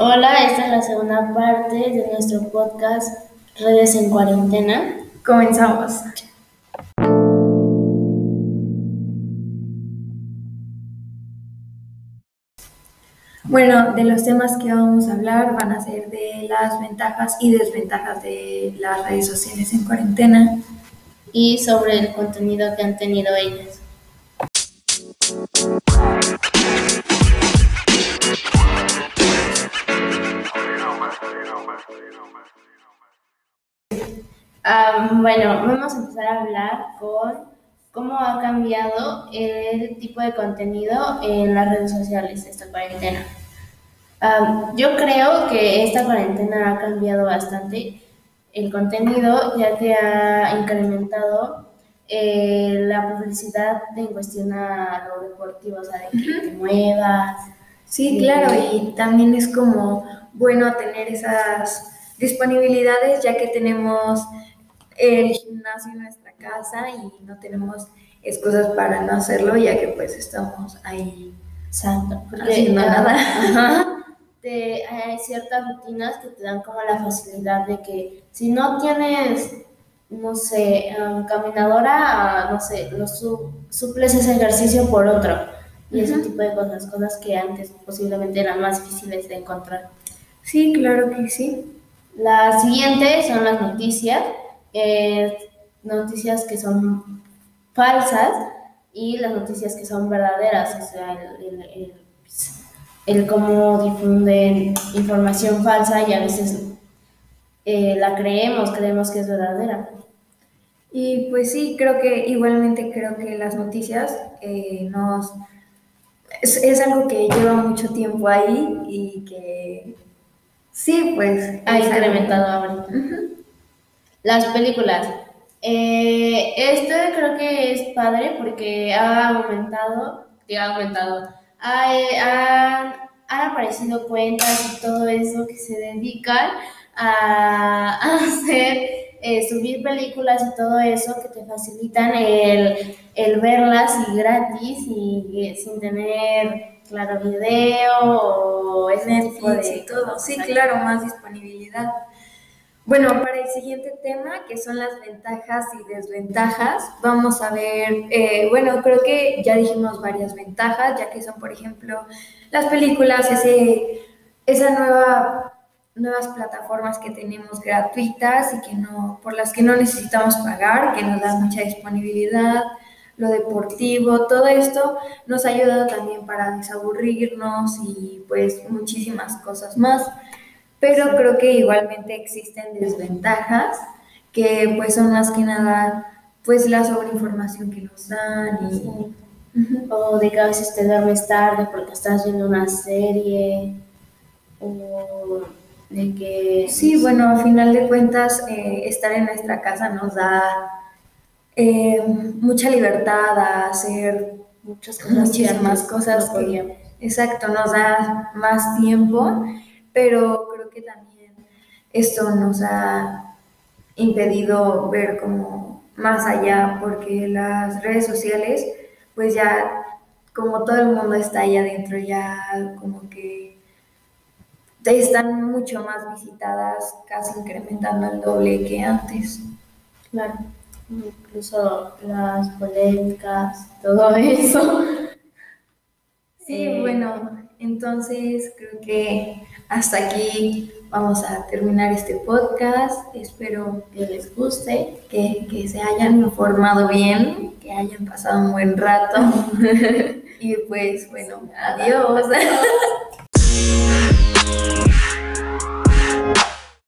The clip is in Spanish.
en la segunda parte de nuestro podcast Redes en Cuarentena. Comenzamos. Bueno, de los temas que vamos a hablar van a ser de las ventajas y desventajas de las redes sociales en cuarentena. Y sobre el contenido que han tenido ellas. Bueno, vamos a empezar a hablar con cómo ha cambiado el tipo de contenido en las redes sociales esta cuarentena. yo creo que esta cuarentena ha cambiado bastante el contenido ya que ha incrementado eh, la publicidad en cuestión a lo deportivo, o sea, de que te muevas. Sí, claro, y también es como bueno tener esas disponibilidades ya que tenemos el gimnasio en nuestra casa y no tenemos excusas para no hacerlo, ya que pues estamos ahí Santo, haciendo nada. hay ciertas rutinas que te dan como la facilidad de que si no tienes, no sé, um, caminadora, no sé, lo suples ese ejercicio por otro. Y ese tipo de cosas, cosas que antes posiblemente eran más difíciles de encontrar. Sí, claro que sí. La siguiente son las noticias. Eh, noticias que son falsas y las noticias que son verdaderas, o sea, el, el, cómo difunden información falsa y a veces eh, la creemos, creemos que es verdadera. Y pues sí, creo que igualmente creo que las noticias eh, nos... Es, es, algo que lleva mucho tiempo ahí y que sí, pues... Ha incrementado ahora. Las películas. Eh, este creo que es padre porque ha aumentado, ha aumentado, han aparecido cuentas y todo eso que se dedican a, hacer, eh, subir películas y todo eso que te facilitan el, el verlas y gratis y, sin tener, claro, video o ese tipo de... todo. Sí, claro, más disponibilidad. Bueno, para el siguiente tema, que son las ventajas y desventajas, vamos a ver, eh, bueno, creo que ya dijimos varias ventajas, ya que son, por ejemplo, las películas, ese, esa nueva, nuevas plataformas que tenemos gratuitas y que no, por las que no necesitamos pagar, que nos dan mucha disponibilidad, lo deportivo, todo esto nos ha ayudado también para desaburrirnos y pues muchísimas cosas más pero creo que igualmente existen desventajas que pues son más que nada pues la sobreinformación que nos dan y... O de que a veces te duermes tarde porque estás viendo una serie o de que... Sí, bueno, a final de cuentas eh, estar en nuestra casa nos da eh, mucha libertad a hacer muchas cosas, muchísimas cosas. exacto, nos da más tiempo, pero también esto nos ha impedido ver como más allá, porque las redes sociales, pues ya como todo el mundo está ahí adentro, ya como que están mucho más visitadas, casi incrementando el doble que antes. Claro, incluso las polémicas, todo eso. Sí, eh, bueno, entonces creo que hasta aquí vamos a terminar este podcast. Espero que les guste, que, que se hayan informado bien, que hayan pasado un buen rato. y pues bueno, adiós.